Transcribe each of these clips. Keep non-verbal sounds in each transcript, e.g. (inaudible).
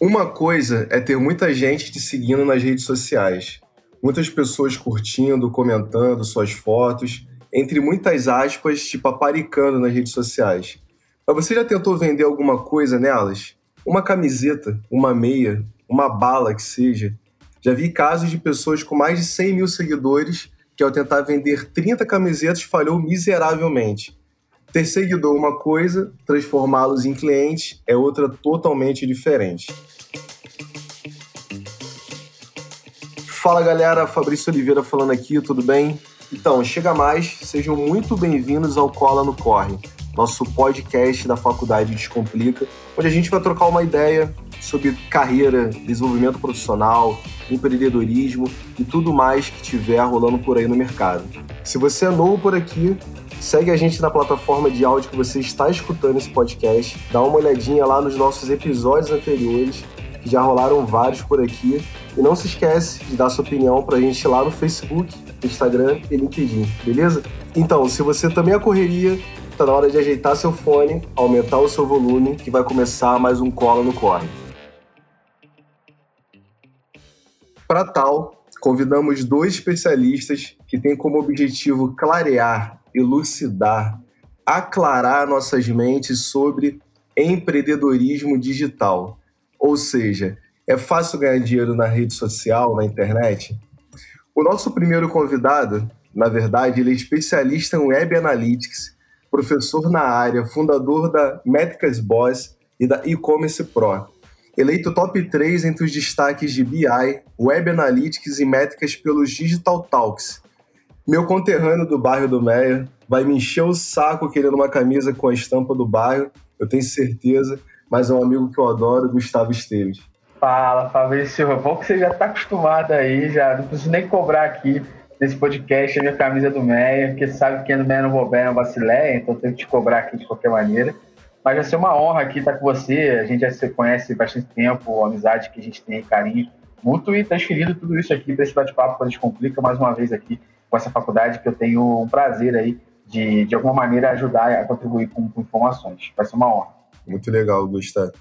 Uma coisa é ter muita gente te seguindo nas redes sociais. Muitas pessoas curtindo, comentando suas fotos, entre muitas aspas, te paparicando nas redes sociais. Mas você já tentou vender alguma coisa nelas? Uma camiseta, uma meia, uma bala que seja. Já vi casos de pessoas com mais de 100 mil seguidores que, ao tentar vender 30 camisetas, falhou miseravelmente. Ter seguidor uma coisa, transformá-los em clientes é outra totalmente diferente. Fala galera, Fabrício Oliveira falando aqui, tudo bem? Então, chega mais, sejam muito bem-vindos ao Cola no Corre, nosso podcast da Faculdade Descomplica, onde a gente vai trocar uma ideia sobre carreira, desenvolvimento profissional, empreendedorismo e tudo mais que tiver rolando por aí no mercado. Se você é novo por aqui, Segue a gente na plataforma de áudio que você está escutando esse podcast. Dá uma olhadinha lá nos nossos episódios anteriores, que já rolaram vários por aqui. E não se esquece de dar sua opinião para a gente lá no Facebook, Instagram e LinkedIn, beleza? Então, se você também é correria, está na hora de ajeitar seu fone, aumentar o seu volume, que vai começar mais um Cola no Corre. Para tal, convidamos dois especialistas que têm como objetivo clarear elucidar, aclarar nossas mentes sobre empreendedorismo digital. Ou seja, é fácil ganhar dinheiro na rede social, na internet? O nosso primeiro convidado, na verdade, ele é especialista em Web Analytics, professor na área, fundador da Métricas Boss e da E-Commerce Pro. Eleito top 3 entre os destaques de BI, Web Analytics e métricas pelos Digital Talks, meu conterrâneo do bairro do Meia vai me encher o saco querendo uma camisa com a estampa do bairro, eu tenho certeza, mas é um amigo que eu adoro, Gustavo Esteves. Fala, Fabrício. Bom que você já está acostumado aí, já não preciso nem cobrar aqui nesse podcast a minha camisa do Meia, porque sabe que no Meia não vou bem, não vacileia, então tenho que te cobrar aqui de qualquer maneira. Mas vai ser uma honra aqui estar com você. A gente já se conhece bastante tempo, a amizade que a gente tem, carinho muito e transferindo tudo isso aqui para esse bate-papo quando a gente complica mais uma vez aqui com essa faculdade que eu tenho um prazer aí de, de alguma maneira, ajudar a contribuir com, com informações. Vai ser uma honra. Muito legal, Gustavo.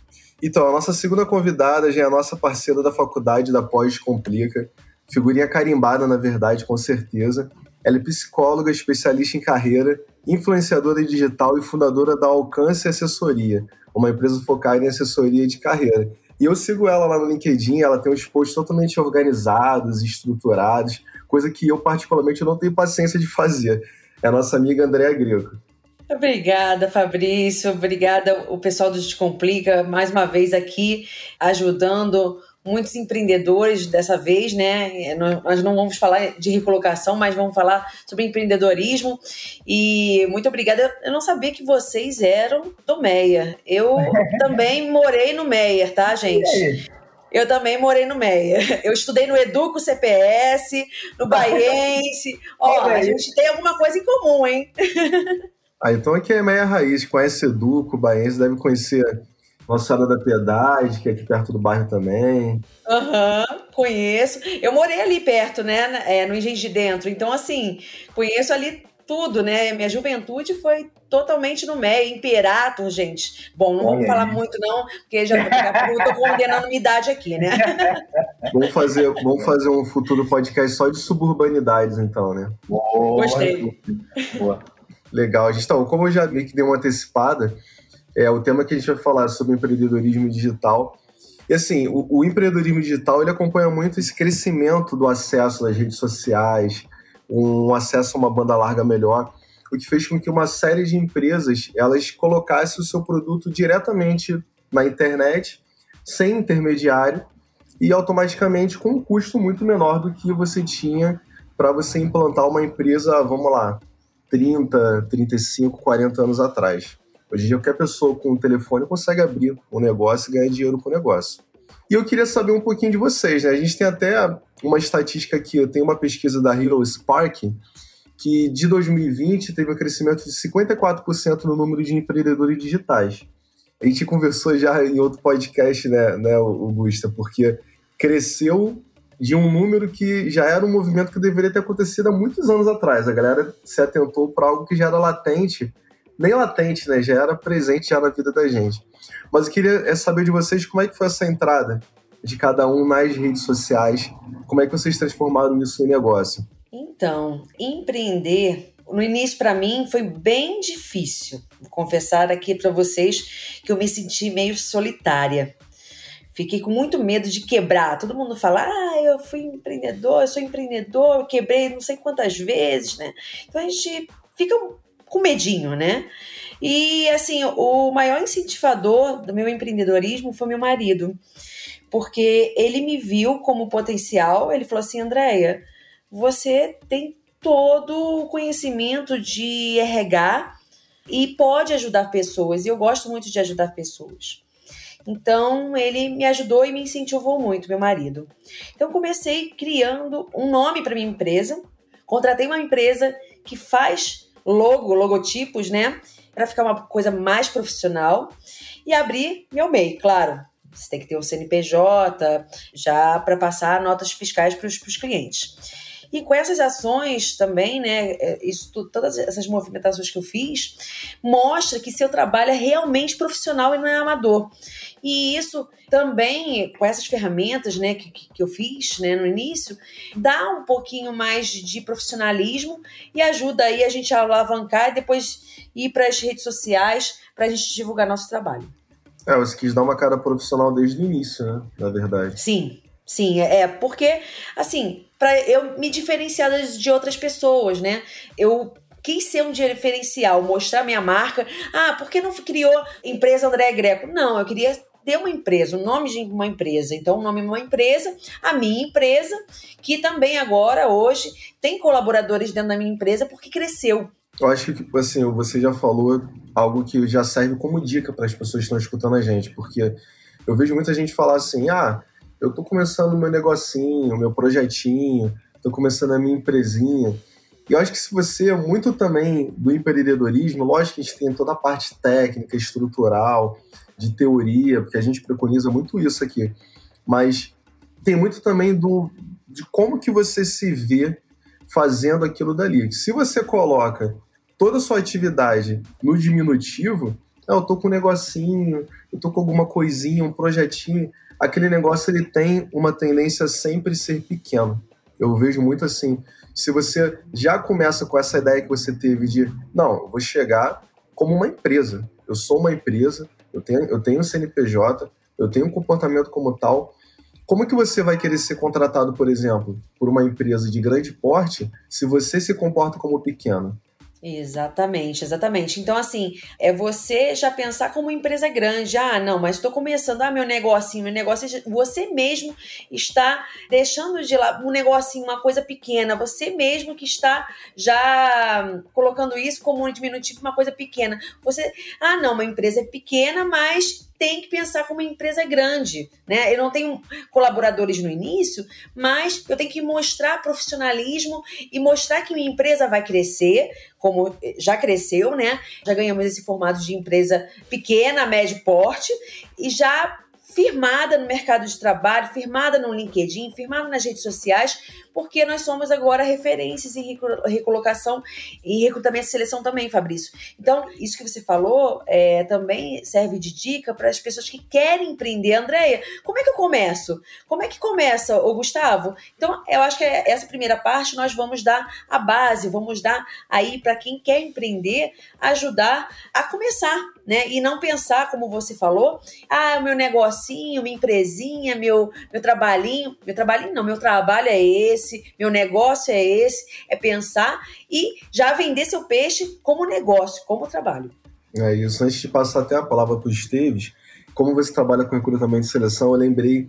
Então, a nossa segunda convidada já é a nossa parceira da faculdade da Pós Complica, figurinha carimbada, na verdade, com certeza. Ela é psicóloga, especialista em carreira, influenciadora digital e fundadora da Alcance Assessoria, uma empresa focada em assessoria de carreira. E eu sigo ela lá no LinkedIn, ela tem uns posts totalmente organizados, estruturados, coisa que eu particularmente não tenho paciência de fazer. É a nossa amiga Andréa Greco. Obrigada, Fabrício. Obrigada, o pessoal do Descomplica, mais uma vez aqui ajudando muitos empreendedores dessa vez, né? É, nós não vamos falar de recolocação, mas vamos falar sobre empreendedorismo. E muito obrigada. Eu não sabia que vocês eram do Meia. Eu (laughs) também morei no Meia, tá, gente? Eu também morei no Meia. Eu estudei no Educo CPS, no (laughs) Baiense. Ó, a gente tem alguma coisa em comum, hein? Ah, então aqui é Meia Raiz, conhece Educo, Baiense, deve conhecer nossa Senhora da Piedade, que é aqui perto do bairro também. Aham, uhum, conheço. Eu morei ali perto, né, é, no Engenho de Dentro. Então, assim, conheço ali tudo, né? Minha juventude foi totalmente no MEI, Imperator, gente. Bom, não vamos falar muito, não, porque já estou condenando minha idade aqui, né? (laughs) vamos, fazer, vamos fazer um futuro podcast só de suburbanidades, então, né? Boa, Gostei. Boa. Legal, então, como eu já vi que deu uma antecipada, é o tema que a gente vai falar sobre empreendedorismo digital. E assim, o, o empreendedorismo digital ele acompanha muito esse crescimento do acesso às redes sociais, um acesso a uma banda larga melhor, o que fez com que uma série de empresas elas colocassem o seu produto diretamente na internet, sem intermediário e automaticamente com um custo muito menor do que você tinha para você implantar uma empresa, vamos lá, 30, 35, 40 anos atrás. Hoje em dia, qualquer pessoa com um telefone consegue abrir um negócio e ganhar dinheiro com o negócio. E eu queria saber um pouquinho de vocês, né? A gente tem até uma estatística aqui, eu tenho uma pesquisa da Hero Spark, que de 2020 teve um crescimento de 54% no número de empreendedores digitais. A gente conversou já em outro podcast, né, né Augusta, porque cresceu de um número que já era um movimento que deveria ter acontecido há muitos anos atrás. A galera se atentou para algo que já era latente, nem latente, né, já era presente já na vida da gente. Mas eu queria é, saber de vocês como é que foi essa entrada de cada um nas redes sociais, como é que vocês transformaram isso em negócio? Então, empreender no início para mim foi bem difícil. Vou confessar aqui para vocês que eu me senti meio solitária. Fiquei com muito medo de quebrar. Todo mundo fala: "Ah, eu fui empreendedor, eu sou empreendedor, eu quebrei não sei quantas vezes", né? Então a gente fica com medinho, né? E assim, o maior incentivador do meu empreendedorismo foi meu marido, porque ele me viu como potencial. Ele falou assim: Andréia, você tem todo o conhecimento de RH e pode ajudar pessoas. E eu gosto muito de ajudar pessoas. Então, ele me ajudou e me incentivou muito, meu marido. Então, comecei criando um nome para minha empresa. Contratei uma empresa que faz logo, logotipos, né? Para ficar uma coisa mais profissional. E abri meu MEI, claro. Você tem que ter o CNPJ já para passar notas fiscais para os clientes. E com essas ações também, né, é, isso, todas essas movimentações que eu fiz, mostra que seu trabalho é realmente profissional e não é amador. E isso também, com essas ferramentas né, que, que eu fiz né, no início, dá um pouquinho mais de profissionalismo e ajuda aí a gente a alavancar e depois ir para as redes sociais para a gente divulgar nosso trabalho. É, você quis dar uma cara profissional desde o início, né? Na verdade. Sim, sim. É, é porque, assim, para eu me diferenciar de outras pessoas, né? Eu quis ser um diferencial, mostrar minha marca. Ah, por que não criou empresa André Greco? Não, eu queria ter uma empresa, o nome de uma empresa. Então, o nome de uma empresa, a minha empresa, que também agora, hoje, tem colaboradores dentro da minha empresa porque cresceu. Eu acho que, assim, você já falou algo que já serve como dica para as pessoas que estão escutando a gente, porque eu vejo muita gente falar assim, ah, eu tô começando meu negocinho, meu projetinho, tô começando a minha empresinha. E eu acho que se você é muito também do empreendedorismo, lógico que a gente tem toda a parte técnica, estrutural, de teoria, porque a gente preconiza muito isso aqui. Mas tem muito também do de como que você se vê fazendo aquilo dali. Se você coloca toda a sua atividade no diminutivo, ah, eu tô com um negocinho, eu tô com alguma coisinha, um projetinho, aquele negócio ele tem uma tendência a sempre ser pequeno. Eu vejo muito assim. Se você já começa com essa ideia que você teve de, não, eu vou chegar como uma empresa. Eu sou uma empresa, eu tenho, eu tenho CNPJ, eu tenho um comportamento como tal. Como que você vai querer ser contratado, por exemplo, por uma empresa de grande porte se você se comporta como pequeno? Exatamente, exatamente. Então, assim, é você já pensar como empresa grande. Ah, não, mas estou começando, ah, meu negocinho, meu negócio. Você mesmo está deixando de lá um negocinho, uma coisa pequena. Você mesmo que está já colocando isso como um diminutivo, uma coisa pequena. Você, ah, não, uma empresa é pequena, mas tem que pensar como uma empresa grande, né? Eu não tenho colaboradores no início, mas eu tenho que mostrar profissionalismo e mostrar que minha empresa vai crescer, como já cresceu, né? Já ganhamos esse formato de empresa pequena, médio porte e já firmada no mercado de trabalho, firmada no LinkedIn, firmada nas redes sociais, porque nós somos agora referências em recolocação e recrutamento e seleção também, Fabrício. Então, isso que você falou é, também serve de dica para as pessoas que querem empreender. Andréia, como é que eu começo? Como é que começa, o Gustavo? Então, eu acho que é essa primeira parte nós vamos dar a base, vamos dar aí para quem quer empreender, ajudar a começar, né? E não pensar, como você falou, ah, meu negocinho, minha empresinha, meu, meu trabalhinho. Meu trabalhinho não, meu trabalho é esse esse, meu negócio é esse, é pensar e já vender seu peixe como negócio, como trabalho. É isso. Antes de passar até a palavra para o Esteves, como você trabalha com recrutamento e seleção, eu lembrei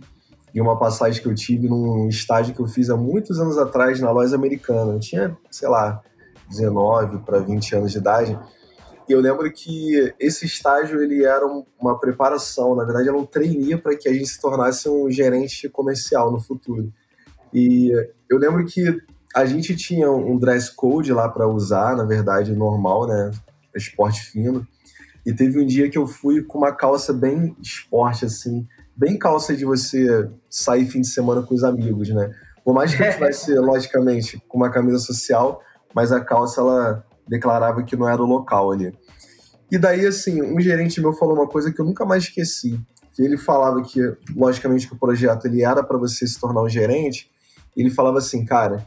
de uma passagem que eu tive num estágio que eu fiz há muitos anos atrás na loja americana. Eu tinha, sei lá, 19 para 20 anos de idade. E eu lembro que esse estágio ele era uma preparação, na verdade era um trainee para que a gente se tornasse um gerente comercial no futuro. E eu lembro que a gente tinha um dress code lá para usar, na verdade, normal, né? Esporte fino. E teve um dia que eu fui com uma calça bem esporte, assim, bem calça de você sair fim de semana com os amigos, né? Por mais que a gente vai ser, (laughs) logicamente, com uma camisa social, mas a calça ela declarava que não era o local ali. E daí, assim, um gerente meu falou uma coisa que eu nunca mais esqueci. Que ele falava que, logicamente, que o projeto ele era para você se tornar um gerente. Ele falava assim, cara,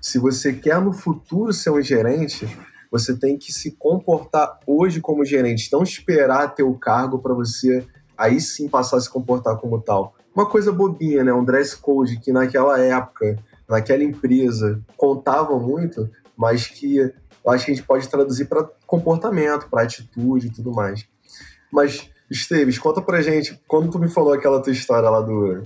se você quer no futuro ser um gerente, você tem que se comportar hoje como gerente, não esperar ter o cargo para você aí sim passar a se comportar como tal. Uma coisa bobinha, né? Um dress code que naquela época, naquela empresa, contava muito, mas que eu acho que a gente pode traduzir para comportamento, para atitude e tudo mais. Mas, Esteves, conta pra gente, quando tu me falou aquela tua história lá do.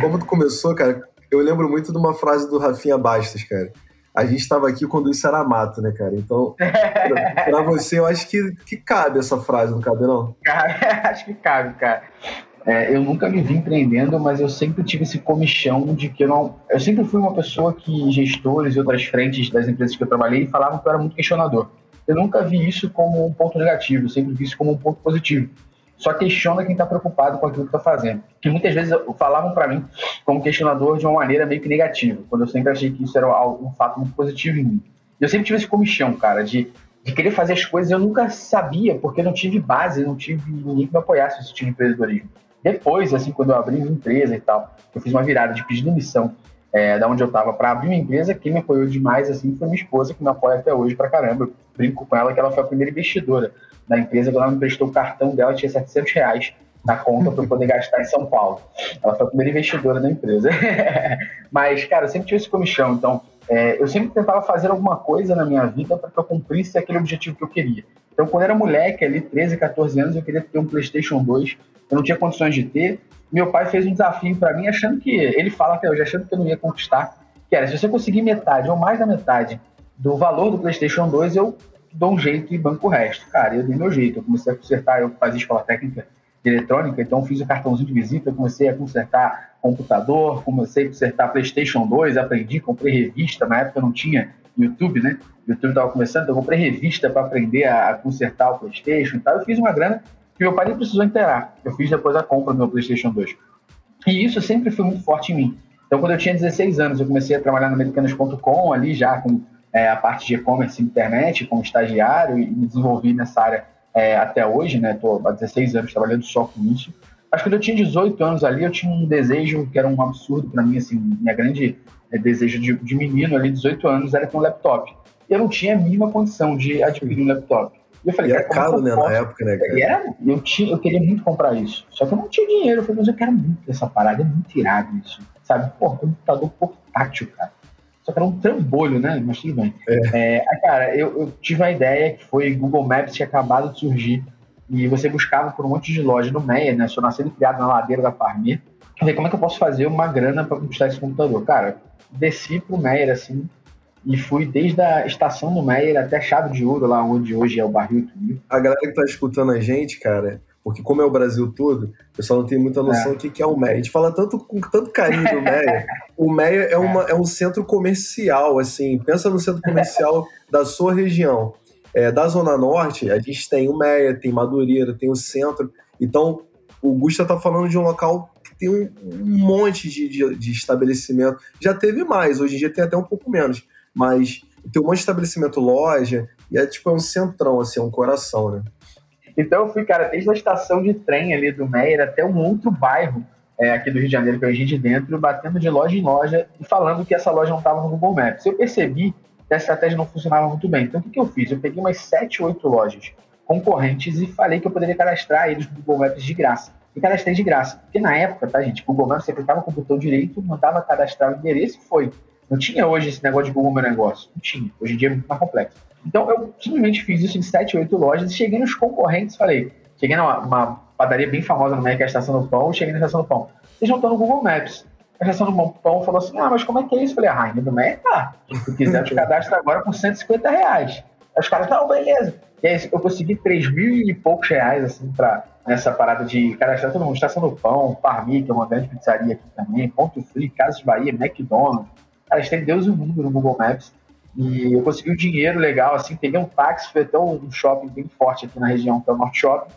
como tu começou, cara, eu lembro muito de uma frase do Rafinha Bastos, cara. A gente estava aqui quando isso era mato, né, cara? Então, (laughs) para você, eu acho que, que cabe essa frase, não cabe, não? (laughs) acho que cabe, cara. É, eu nunca me vi empreendendo, mas eu sempre tive esse comichão de que eu não. Eu sempre fui uma pessoa que gestores e outras frentes das empresas que eu trabalhei falavam que eu era muito questionador. Eu nunca vi isso como um ponto negativo, eu sempre vi isso como um ponto positivo. Só questiona quem está preocupado com aquilo que está fazendo. Que muitas vezes falavam para mim como questionador de uma maneira meio que negativa, quando eu sempre achei que isso era um fato muito positivo em mim. Eu sempre tive esse comichão, cara, de, de querer fazer as coisas. Eu nunca sabia, porque não tive base, não tive ninguém que me apoiasse nesse tipo de empreendedorismo. Depois, assim, quando eu abri minha empresa e tal, eu fiz uma virada de pedir demissão é, da onde eu estava para abrir uma empresa, quem me apoiou demais, assim, foi minha esposa, que me apoia até hoje pra caramba. Eu brinco com ela que ela foi a primeira investidora da empresa, ela me prestou o cartão dela, tinha 700 reais na conta para poder gastar em São Paulo. Ela foi a primeira investidora da empresa. (laughs) Mas, cara, eu sempre tive esse comichão, então é, eu sempre tentava fazer alguma coisa na minha vida para que eu cumprisse aquele objetivo que eu queria. Então, quando eu era moleque, ali, 13, 14 anos, eu queria ter um PlayStation 2 eu não tinha condições de ter. Meu pai fez um desafio para mim, achando que, ele fala até hoje, achando que eu não ia conquistar, que era, se você conseguir metade ou mais da metade do valor do PlayStation 2, eu dou um jeito e banco o resto. Cara, eu dei meu jeito, eu comecei a consertar, eu fazia escola técnica de eletrônica, então fiz o cartãozinho de visita, comecei a consertar computador, comecei a consertar PlayStation 2, aprendi, comprei revista, na época não tinha YouTube, né? YouTube estava começando, então eu comprei revista para aprender a, consertar o PlayStation e tal. Eu fiz uma grana que meu pai nem precisou inteirar. Eu fiz depois a compra do meu PlayStation 2. E isso sempre foi muito forte em mim. Então, quando eu tinha 16 anos, eu comecei a trabalhar no americanas.com, ali já com é, a parte de e-commerce internet, como estagiário, e me desenvolvi nessa área é, até hoje, né? Estou há 16 anos trabalhando só com isso. Acho que quando eu tinha 18 anos ali, eu tinha um desejo que era um absurdo para mim, assim, minha grande é, desejo de, de menino ali, 18 anos, era ter um laptop. Eu não tinha a mínima condição de adquirir um laptop. E eu falei, e era caro, né, na época, né, cara? E era, eu, tinha, eu queria muito comprar isso. Só que eu não tinha dinheiro. Eu falei, mas eu quero muito essa parada, é muito irado isso. Sabe? Pô, computador portátil, cara. Só que era um trambolho, né? Mas tudo bem. É. É, cara, eu, eu, tive uma ideia que foi Google Maps tinha acabado de surgir. E você buscava por um monte de loja no Meia, né? Sou nascido e criado na ladeira da Parmê. Eu falei, como é que eu posso fazer uma grana para conquistar esse computador? Cara, desci pro Meyer, assim, e fui desde a estação do Meyer até a Chave de Ouro, lá onde hoje é o barril. A galera que tá escutando a gente, cara, porque como é o Brasil todo, o pessoal não tem muita noção é. do que é o Meia. A gente fala tanto com tanto carinho do Meia. o Meia é, uma, é um centro comercial, assim, pensa no centro comercial (laughs) da sua região. É, da Zona Norte, a gente tem o Meia, tem Madureira, tem o centro. Então, o Gusta tá falando de um local que tem um, um monte de, de, de estabelecimento. Já teve mais, hoje em dia tem até um pouco menos mas tem um monte de estabelecimento, loja, e é tipo é um centrão, assim, é um coração, né? Então eu fui, cara, desde a estação de trem ali do Meyer até um outro bairro é, aqui do Rio de Janeiro, que o Rio de Dentro, batendo de loja em loja e falando que essa loja não estava no Google Maps. Eu percebi que a estratégia não funcionava muito bem. Então o que, que eu fiz? Eu peguei umas 7, 8 lojas concorrentes e falei que eu poderia cadastrar eles no Google Maps de graça. E cadastrei de graça. Porque na época, tá, gente, Google Maps você clicava com o botão direito, mandava cadastrar o endereço e foi. Não tinha hoje esse negócio de Google Meu Negócio. Não tinha. Hoje em dia é muito mais complexo. Então eu simplesmente fiz isso em 7, 8 lojas e cheguei nos concorrentes falei. Cheguei numa padaria bem famosa no México, que é a Estação do Pão, cheguei na Estação do Pão. Eles não estão no Google Maps. A Estação do Pão falou assim: ah, mas como é que é isso? Eu falei: a Rainha do México tá. Se quiser, te cadastro agora por 150 reais. Aí os caras, não, beleza. E aí eu consegui 3 mil e poucos reais, assim, pra, nessa parada de cadastrar todo mundo. Estação do Pão, Parmi, que é uma grande pizzaria aqui também, Ponto Free, Casas Bahia, McDonald's. Cara, tem Deus e o mundo no Google Maps. E eu consegui um dinheiro legal, assim, peguei um táxi, foi até um shopping bem forte aqui na região, que é o Norte Shopping.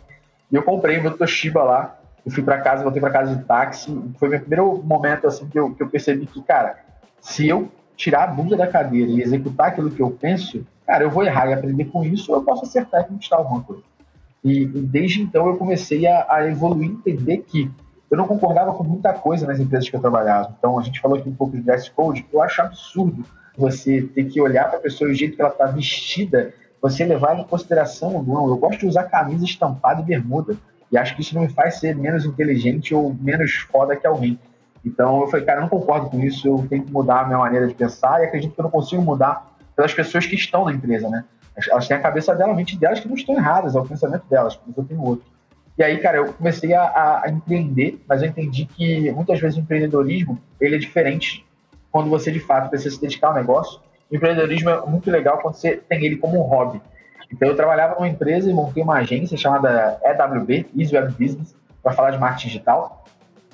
E eu comprei meu Toshiba lá. Eu fui para casa, voltei para casa de táxi. Foi meu primeiro momento, assim, que eu, que eu percebi que, cara, se eu tirar a bunda da cadeira e executar aquilo que eu penso, cara, eu vou errar e aprender com isso, ou eu posso acertar e conquistar alguma coisa. E, e desde então eu comecei a, a evoluir, entender que eu não concordava com muita coisa nas empresas que eu trabalhava. Então, a gente falou aqui um pouco de dress code, eu acho absurdo você ter que olhar para a pessoa o jeito que ela está vestida, você levar em consideração ou não. Eu gosto de usar camisa estampada e bermuda, e acho que isso não me faz ser menos inteligente ou menos foda que alguém. Então, eu falei, cara, eu não concordo com isso, eu tenho que mudar a minha maneira de pensar, e acredito que eu não consigo mudar pelas pessoas que estão na empresa, né? Elas têm a cabeça dela, a mente delas que não estão erradas, é o pensamento delas, mas eu tenho outro. E aí, cara, eu comecei a, a, empreender, mas eu entendi que muitas vezes o empreendedorismo ele é diferente quando você de fato precisa se dedicar ao negócio. O empreendedorismo é muito legal quando você tem ele como um hobby. Então, eu trabalhava numa empresa e montei uma agência chamada EWB, Easy Web Business, para falar de marketing digital.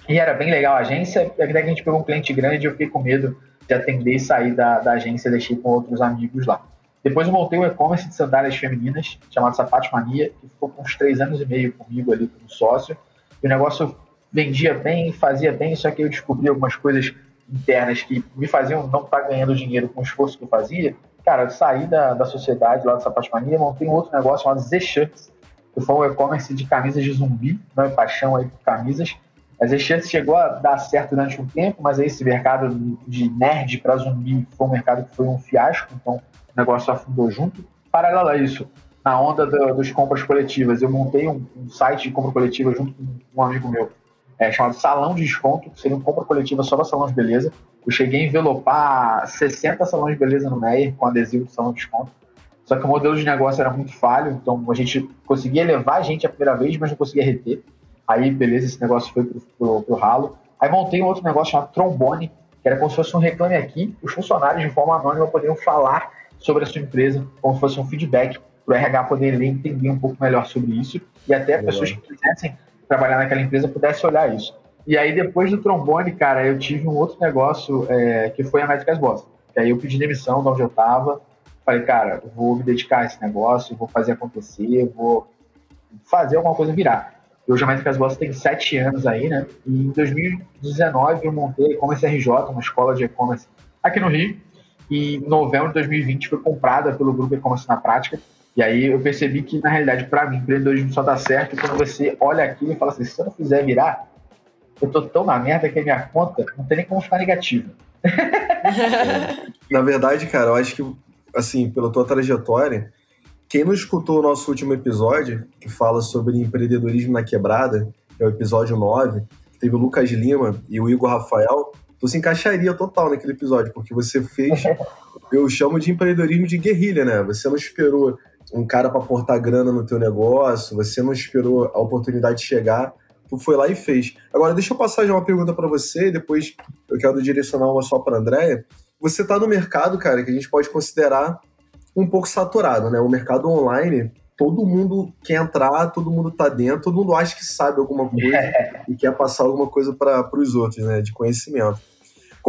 E era bem legal a agência, até que a gente pegou um cliente grande e eu fiquei com medo de atender e sair da, da agência deixei com outros amigos lá. Depois eu montei um e-commerce de sandálias femininas, chamado Sapato Mania, que ficou com uns três anos e meio comigo ali como sócio. E o negócio vendia bem, fazia bem, só que eu descobri algumas coisas internas que me faziam não estar ganhando dinheiro com o esforço que eu fazia. Cara, eu saí da, da sociedade lá do Sapato Mania, montei um outro negócio chamado Z-Shirts, que foi um e-commerce de camisas de zumbi, não é paixão aí por camisas. A Z-Shirts chegou a dar certo durante um tempo, mas aí esse mercado de nerd para zumbi foi um mercado que foi um fiasco, então o negócio afundou junto. Paralelo a isso, na onda do, dos compras coletivas, eu montei um, um, site de compra coletiva junto com um amigo meu, é, chamado Salão de Desconto, que seria uma compra coletiva só para salão de beleza. Eu cheguei a envelopar 60 salões de beleza no Meyer com adesivo do salão de desconto. Só que o modelo de negócio era muito falho, então a gente conseguia levar a gente a primeira vez, mas não conseguia reter. Aí, beleza, esse negócio foi pro, pro, pro ralo. Aí montei um outro negócio chamado Trombone, que era como se fosse um reclame aqui. Os funcionários, de forma anônima, poderiam falar sobre a sua empresa, como se fosse um feedback para o RH poder ler e entender um pouco melhor sobre isso e até Legal. pessoas que quisessem trabalhar naquela empresa pudessem olhar isso. E aí, depois do trombone, cara, eu tive um outro negócio é, que foi a Médicas Boss. E aí eu pedi demissão de onde eu estava. Falei, cara, vou me dedicar a esse negócio, vou fazer acontecer, vou fazer alguma coisa virar. Hoje a Métricas Boss tem sete anos aí, né? E em 2019 eu montei e-commerce RJ, uma escola de e-commerce aqui no Rio e em novembro de 2020 foi comprada pelo grupo E-Commerce na Prática. E aí eu percebi que, na realidade, para mim, empreendedorismo só dá certo quando você olha aquilo e fala assim, se eu não fizer virar, eu tô tão na merda que a minha conta não tem nem como ficar negativa. (laughs) na verdade, cara, eu acho que, assim, pela tua trajetória, quem não escutou o nosso último episódio, que fala sobre empreendedorismo na quebrada, que é o episódio 9, teve o Lucas Lima e o Igor Rafael, tu se encaixaria total naquele episódio, porque você fez, (laughs) eu chamo de empreendedorismo de guerrilha, né? Você não esperou um cara para aportar grana no teu negócio, você não esperou a oportunidade de chegar, tu foi lá e fez. Agora, deixa eu passar já uma pergunta para você, e depois eu quero direcionar uma só para Andréia. Você está no mercado, cara, que a gente pode considerar um pouco saturado, né? O mercado online todo mundo quer entrar, todo mundo tá dentro, todo mundo acha que sabe alguma coisa (laughs) e quer passar alguma coisa para os outros, né, de conhecimento.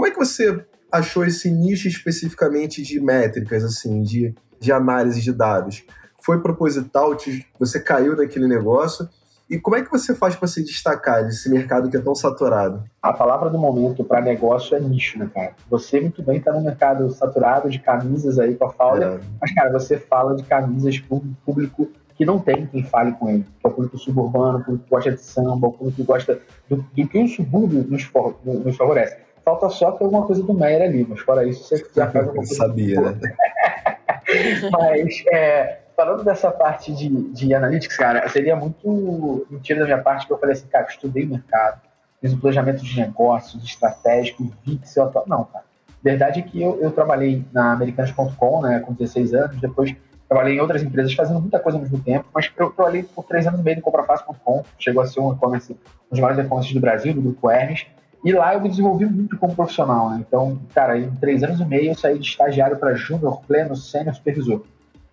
Como é que você achou esse nicho especificamente de métricas, assim, de, de análise de dados? Foi proposital? Te, você caiu naquele negócio? E como é que você faz para se destacar nesse mercado que é tão saturado? A palavra do momento para negócio é nicho, né, cara? Você muito bem está no mercado saturado de camisas aí com a Fowler, é. mas, cara, você fala de camisas para um público que não tem quem fale com ele, que é o público suburbano, o público que gosta de samba, o público que gosta do, do que o subúrbio nos, for, nos favorece. Falta só ter alguma coisa do Meyer ali, mas fora isso você já faz (laughs) alguma coisa. sabia, né? (laughs) mas, é, falando dessa parte de, de analytics, cara, seria muito mentira da minha parte que eu falei assim, cara, estudei mercado, fiz um planejamento de negócios, estratégico, vi que se eu Não, cara. Verdade é que eu, eu trabalhei na Americanas.com, né, com 16 anos, depois trabalhei em outras empresas fazendo muita coisa ao mesmo tempo, mas eu trabalhei por três anos e meio no Comprafácil.com, chegou a ser um e-commerce, um dos maiores e-commerces do Brasil, do Grupo Hermes, e lá eu me desenvolvi muito como profissional, né? Então, cara, em três anos e meio eu saí de estagiário para júnior, pleno, sênior, supervisor.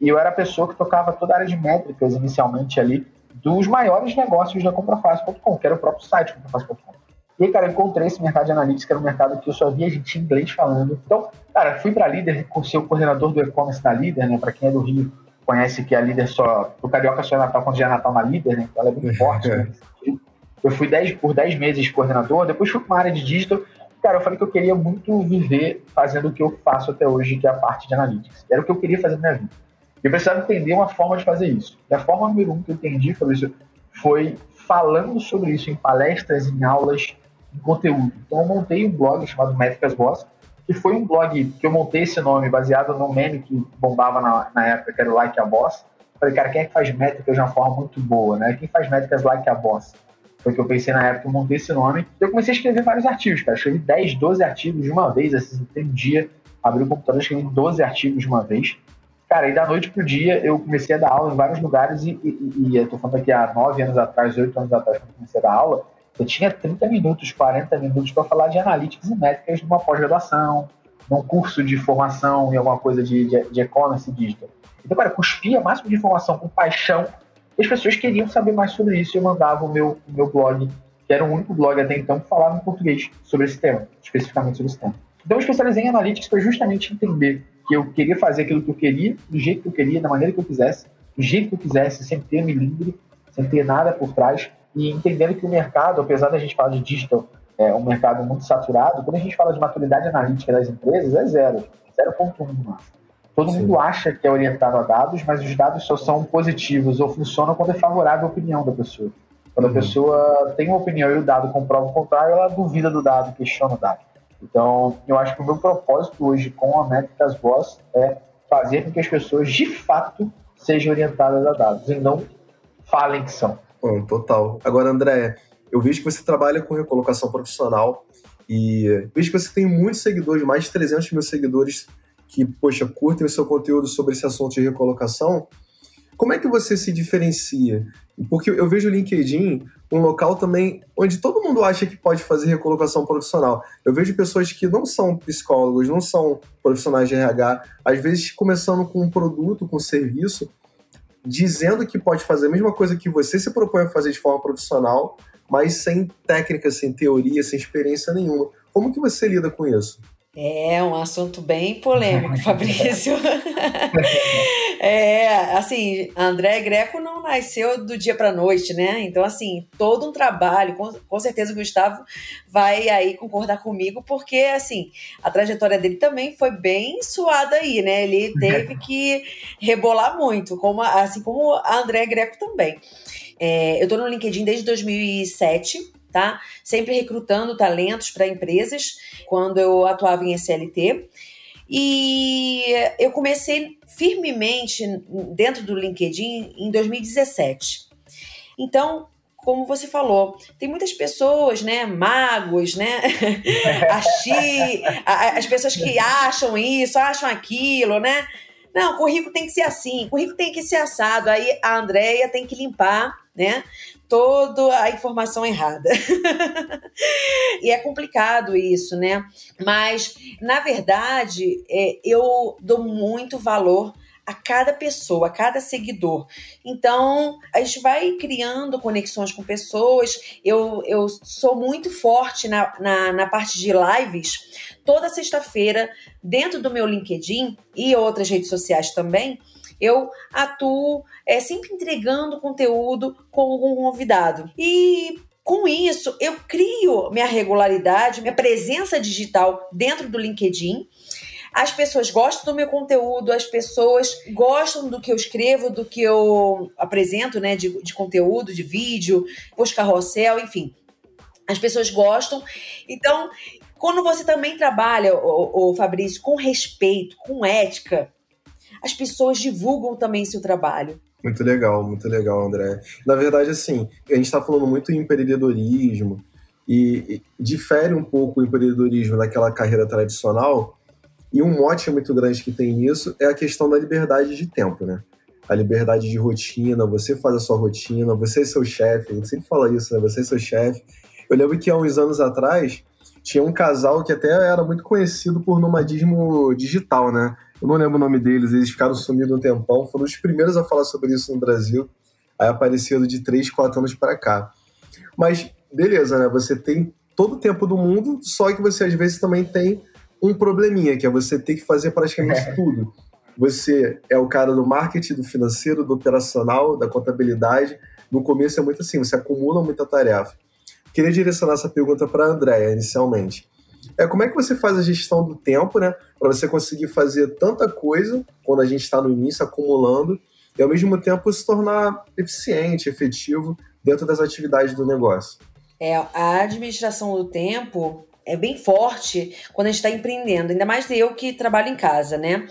E eu era a pessoa que tocava toda a área de métricas inicialmente ali dos maiores negócios da Comprafácil.com, que era o próprio site Comprafácil.com. E aí, cara, eu encontrei esse mercado de analytics, que era um mercado que eu só via gente em inglês falando. Então, cara, fui para a Líder ser o coordenador do e-commerce da Líder, né? Para quem é do Rio, conhece que a Líder só. O Carioca só é Natal quando já é Natal na Líder, né? Então ela é muito (laughs) forte. Né? Eu fui dez, por 10 meses coordenador, depois fui para uma área de digital. Cara, eu falei que eu queria muito viver fazendo o que eu faço até hoje, que é a parte de analytics. Era o que eu queria fazer na minha vida. Eu precisava entender uma forma de fazer isso. E a forma número um que eu entendi isso foi falando sobre isso em palestras, em aulas, em conteúdo. Então eu montei um blog chamado Métricas Boss, que foi um blog que eu montei esse nome baseado no meme que bombava na, na época, que era o Like a Boss. Falei, cara, quem é que faz métricas de uma forma muito boa, né? Quem faz métricas like a boss? Foi que eu pensei na época, eu montei esse nome. Eu comecei a escrever vários artigos, cara. escrevi 10, 12 artigos de uma vez. Assim, tem um dia, abri o computador, escrevi 12 artigos de uma vez. Cara, e da noite pro dia eu comecei a dar aula em vários lugares e, e, e eu tô falando aqui há 9 anos atrás, 8 anos atrás, quando eu comecei a dar aula, eu tinha 30 minutos, 40 minutos para falar de analíticas e métricas numa pós-graduação, num curso de formação em alguma coisa de, de, e-commerce digital. Então, cara, cuspia máximo de informação com paixão as pessoas queriam saber mais sobre isso e eu mandava o meu, o meu blog, que era o único blog até então que falava em português sobre esse tema, especificamente sobre esse tema. Então, eu especializei em Analytics para justamente entender que eu queria fazer aquilo que eu queria, do jeito que eu queria, da maneira que eu quisesse, do jeito que eu quisesse, sem ter me livre, sem ter nada por trás, e entendendo que o mercado, apesar da gente falar de digital, é um mercado muito saturado, quando a gente fala de maturidade analítica das empresas, é zero, 0.1. Todo Sim. mundo acha que é orientado a dados, mas os dados só são positivos ou funcionam quando é favorável à opinião da pessoa. Quando uhum. a pessoa tem uma opinião e o dado comprova o contrário, ela duvida do dado, questiona o dado. Então, eu acho que o meu propósito hoje com a Métricas Boss é fazer com que as pessoas de fato sejam orientadas a dados e não falem que são. Total. Agora, André, eu vejo que você trabalha com recolocação profissional e vejo que você tem muitos seguidores, mais de 300 mil seguidores que, poxa, curtem o seu conteúdo sobre esse assunto de recolocação, como é que você se diferencia? Porque eu vejo o LinkedIn um local também onde todo mundo acha que pode fazer recolocação profissional. Eu vejo pessoas que não são psicólogos, não são profissionais de RH, às vezes começando com um produto, com um serviço, dizendo que pode fazer a mesma coisa que você se propõe a fazer de forma profissional, mas sem técnica, sem teoria, sem experiência nenhuma. Como que você lida com isso? É um assunto bem polêmico, (laughs) Fabrício. (laughs) é, assim, André Greco não nasceu do dia para noite, né? Então, assim, todo um trabalho, com, com certeza o Gustavo vai aí concordar comigo, porque, assim, a trajetória dele também foi bem suada aí, né? Ele teve (laughs) que rebolar muito, como, assim como a André Greco também. É, eu estou no LinkedIn desde 2007, tá? Sempre recrutando talentos para empresas, quando eu atuava em SLT. E eu comecei firmemente dentro do LinkedIn em 2017. Então, como você falou, tem muitas pessoas, né, magos, né, (laughs) Achi, as pessoas que acham isso, acham aquilo, né, não, currículo tem que ser assim, currículo tem que ser assado, aí a Andrea tem que limpar, né, toda a informação errada. (laughs) e é complicado isso, né? Mas, na verdade, é, eu dou muito valor a cada pessoa, a cada seguidor. Então, a gente vai criando conexões com pessoas. Eu, eu sou muito forte na, na, na parte de lives. Toda sexta-feira, dentro do meu LinkedIn e outras redes sociais também, eu atuo é, sempre entregando conteúdo com um convidado. E com isso, eu crio minha regularidade, minha presença digital dentro do LinkedIn. As pessoas gostam do meu conteúdo, as pessoas gostam do que eu escrevo, do que eu apresento, né, de, de conteúdo, de vídeo, post carrossel, enfim. As pessoas gostam. Então, quando você também trabalha, o, Fabrício, com respeito, com ética, as pessoas divulgam também seu trabalho. Muito legal, muito legal, André. Na verdade, assim, a gente está falando muito em empreendedorismo e, e difere um pouco o empreendedorismo daquela carreira tradicional. E um mote muito grande que tem nisso é a questão da liberdade de tempo, né? A liberdade de rotina, você faz a sua rotina, você é seu chefe, a gente sempre fala isso, né? Você é seu chefe. Eu lembro que há uns anos atrás tinha um casal que até era muito conhecido por nomadismo digital, né? Eu não lembro o nome deles, eles ficaram sumidos um tempão, foram os primeiros a falar sobre isso no Brasil, aí apareceram de 3, 4 anos para cá. Mas, beleza, né? Você tem todo o tempo do mundo, só que você às vezes também tem um probleminha, que é você ter que fazer praticamente é. tudo. Você é o cara do marketing, do financeiro, do operacional, da contabilidade. No começo é muito assim, você acumula muita tarefa. Queria direcionar essa pergunta para a Andréia, inicialmente. É como é que você faz a gestão do tempo, né? Para você conseguir fazer tanta coisa quando a gente está no início, acumulando, e ao mesmo tempo se tornar eficiente, efetivo dentro das atividades do negócio. É, a administração do tempo é bem forte quando a gente está empreendendo, ainda mais eu que trabalho em casa, né?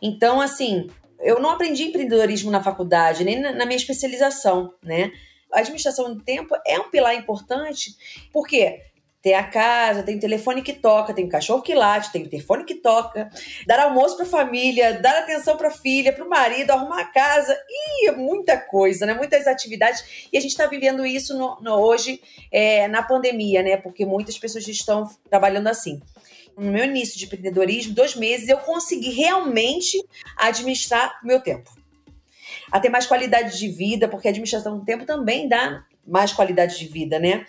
Então, assim, eu não aprendi empreendedorismo na faculdade, nem na minha especialização, né? A administração do tempo é um pilar importante, porque tem a casa, tem o telefone que toca, tem o cachorro que late, tem o telefone que toca, dar almoço para a família, dar atenção para a filha, para o marido, arrumar a casa, e é muita coisa, né? Muitas atividades. E a gente está vivendo isso no, no hoje é, na pandemia, né? Porque muitas pessoas estão trabalhando assim. No meu início de empreendedorismo, dois meses, eu consegui realmente administrar meu tempo. A ter mais qualidade de vida, porque a administração do tempo também dá mais qualidade de vida, né?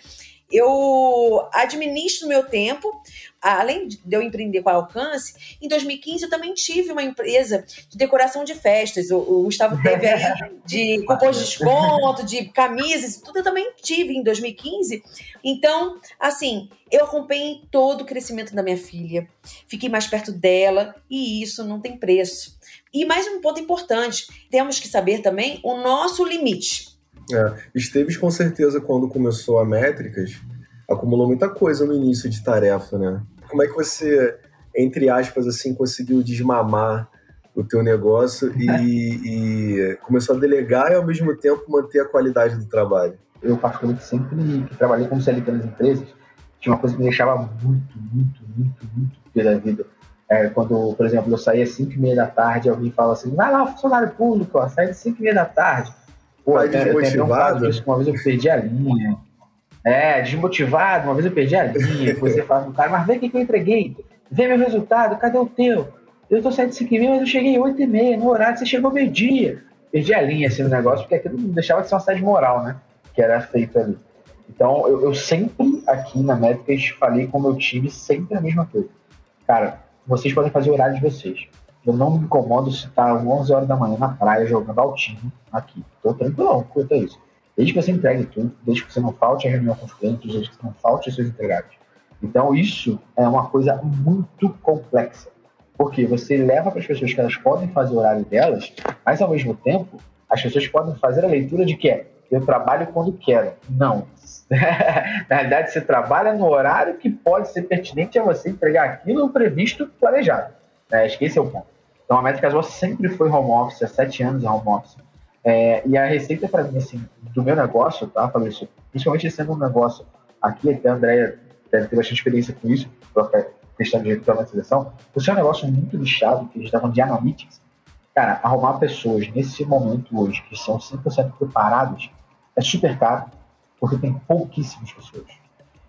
Eu administro meu tempo, além de eu empreender com Alcance, em 2015 eu também tive uma empresa de decoração de festas. O, o Gustavo teve aí (laughs) de cupons de desconto, de camisas, tudo eu também tive em 2015. Então, assim, eu acompanhei todo o crescimento da minha filha, fiquei mais perto dela e isso não tem preço. E mais um ponto importante, temos que saber também o nosso limite. É, Esteves, com certeza, quando começou a Métricas, acumulou muita coisa no início de tarefa, né? Como é que você, entre aspas, assim, conseguiu desmamar o teu negócio e, (laughs) e começou a delegar e, ao mesmo tempo, manter a qualidade do trabalho? Eu, particularmente, sempre que trabalhei como CLT nas empresas, tinha uma coisa que me deixava muito, muito, muito, muito pela vida. É, quando, por exemplo, eu saía às 5 e meia da tarde, alguém fala assim, vai lá, funcionário público, ó, sai às 5 e meia da tarde. Pô, desmotivado? Eu, uma vez eu perdi a linha. É, desmotivado, uma vez eu perdi a linha. você fala pro cara, mas vê o que eu entreguei. Vê meu resultado, cadê o teu? Eu tô saindo de 5 mas eu cheguei 8 e meia, no horário você chegou meio-dia. Perdi a linha assim no negócio, porque aquilo não deixava de ser uma cidade moral, né? Que era feito ali. Então, eu, eu sempre aqui na Métricas falei com o meu time sempre a mesma coisa. Cara, vocês podem fazer o horário de vocês. Eu não me incomodo se tá 11 horas da manhã na praia jogando altinho aqui. Tô tranquilão quanto a isso. Desde que você entregue tudo, desde que você não falte a reunião com os clientes, desde que você não falte os seus entregados. Então, isso é uma coisa muito complexa. Porque você leva para as pessoas que elas podem fazer o horário delas, mas ao mesmo tempo, as pessoas podem fazer a leitura de que é eu trabalho quando quero. Não. (laughs) Na realidade, você trabalha no horário que pode ser pertinente a você entregar aquilo previsto, planejado. É, acho que esse é o ponto. Então, a Métricas Boas sempre foi home office, há sete anos é home office. É, e a receita, para mim, assim, do meu negócio, tá, Fabrício? Principalmente sendo um negócio aqui, até a Andrea deve ter bastante experiência com isso, para questão de automatização. É um negócio muito lixado, que a gente está falando de analytics. Cara, arrumar pessoas nesse momento hoje que são 100% preparadas é super caro, porque tem pouquíssimas pessoas.